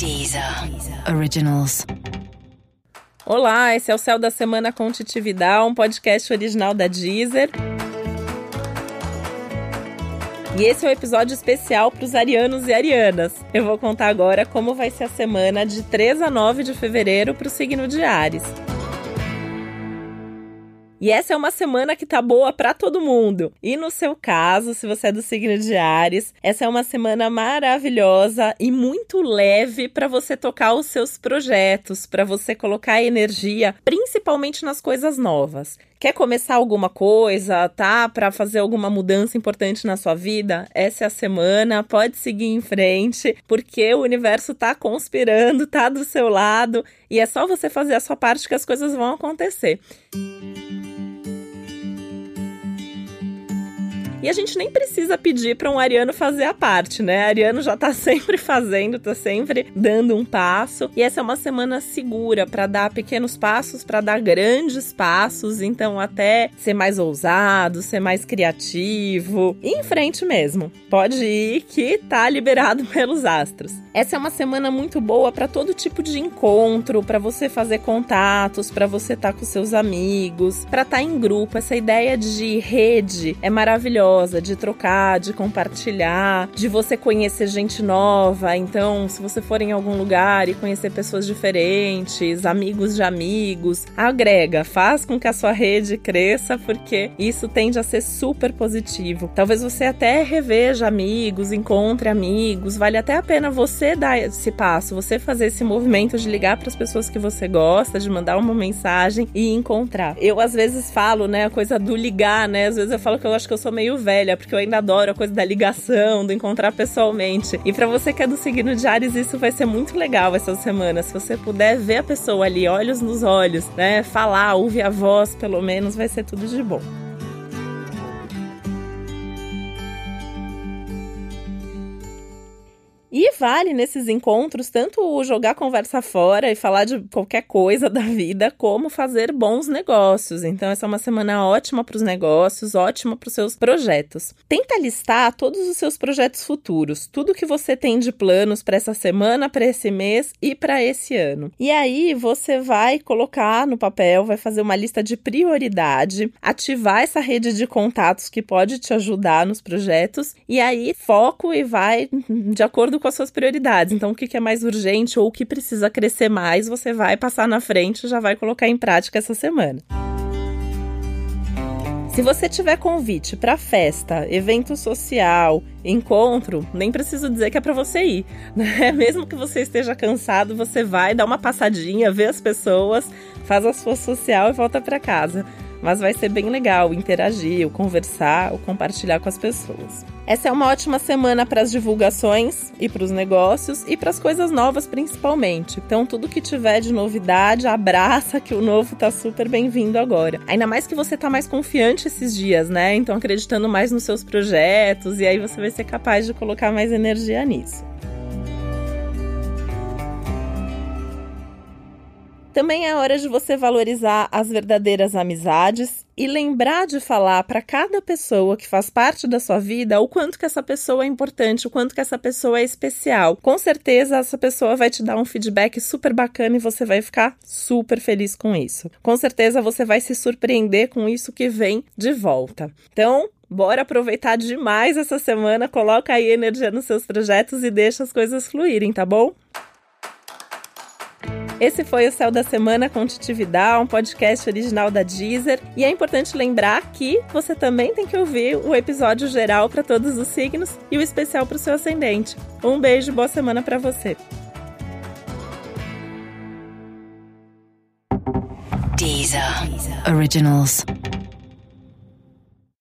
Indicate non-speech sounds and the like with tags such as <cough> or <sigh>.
Deezer Originals. Olá, esse é o Céu da Semana com Titividade, um podcast original da Deezer. E esse é um episódio especial para os arianos e arianas. Eu vou contar agora como vai ser a semana de 3 a 9 de fevereiro para o signo de Ares. E essa é uma semana que tá boa para todo mundo. E no seu caso, se você é do signo de Ares, essa é uma semana maravilhosa e muito leve para você tocar os seus projetos, para você colocar energia, principalmente nas coisas novas. Quer começar alguma coisa, tá? Para fazer alguma mudança importante na sua vida? Essa é a semana, pode seguir em frente, porque o universo tá conspirando, tá do seu lado, e é só você fazer a sua parte que as coisas vão acontecer. E a gente nem precisa pedir para um ariano fazer a parte, né? Ariano já tá <laughs> sempre fazendo, tá sempre dando um passo. E essa é uma semana segura para dar pequenos passos, para dar grandes passos, então até ser mais ousado, ser mais criativo, em frente mesmo. Pode ir que tá liberado <laughs> pelos astros. Essa é uma semana muito boa para todo tipo de encontro, para você fazer contatos, para você estar tá com seus amigos, para estar tá em grupo. Essa ideia de rede é maravilhosa maravilhosa de trocar, de compartilhar, de você conhecer gente nova. Então, se você for em algum lugar e conhecer pessoas diferentes, amigos de amigos, agrega, faz com que a sua rede cresça, porque isso tende a ser super positivo. Talvez você até reveja amigos, encontre amigos, vale até a pena você dar esse passo, você fazer esse movimento de ligar para as pessoas que você gosta, de mandar uma mensagem e encontrar. Eu às vezes falo, né, a coisa do ligar, né? Às vezes eu falo que eu acho que eu sou meio velha, porque eu ainda adoro a coisa da ligação, do encontrar pessoalmente. E para você que é do signo de Ares, isso vai ser muito legal essa semana. Se você puder ver a pessoa ali, olhos nos olhos, né? Falar, ouvir a voz, pelo menos, vai ser tudo de bom. E vale nesses encontros tanto jogar conversa fora e falar de qualquer coisa da vida, como fazer bons negócios. Então, essa é uma semana ótima para os negócios, ótima para os seus projetos. Tenta listar todos os seus projetos futuros, tudo que você tem de planos para essa semana, para esse mês e para esse ano. E aí você vai colocar no papel, vai fazer uma lista de prioridade, ativar essa rede de contatos que pode te ajudar nos projetos, e aí foco e vai de acordo com as suas prioridades. Então, o que é mais urgente ou o que precisa crescer mais, você vai passar na frente e já vai colocar em prática essa semana. Se você tiver convite para festa, evento social, encontro, nem preciso dizer que é para você ir, <laughs> né? Mesmo que você esteja cansado, você vai dar uma passadinha, ver as pessoas, faz a sua social e volta para casa mas vai ser bem legal interagir, conversar, compartilhar com as pessoas. Essa é uma ótima semana para as divulgações e para os negócios e para as coisas novas principalmente. Então tudo que tiver de novidade, abraça que o novo tá super bem-vindo agora. Ainda mais que você tá mais confiante esses dias, né? Então acreditando mais nos seus projetos e aí você vai ser capaz de colocar mais energia nisso. Também é hora de você valorizar as verdadeiras amizades e lembrar de falar para cada pessoa que faz parte da sua vida o quanto que essa pessoa é importante, o quanto que essa pessoa é especial. Com certeza essa pessoa vai te dar um feedback super bacana e você vai ficar super feliz com isso. Com certeza você vai se surpreender com isso que vem de volta. Então, Bora aproveitar demais essa semana, coloca aí energia nos seus projetos e deixa as coisas fluírem, tá bom? Esse foi o Céu da Semana com Titividade, um podcast original da Deezer. E é importante lembrar que você também tem que ouvir o episódio geral para todos os signos e o especial para o seu ascendente. Um beijo, boa semana para você. Deezer. Originals.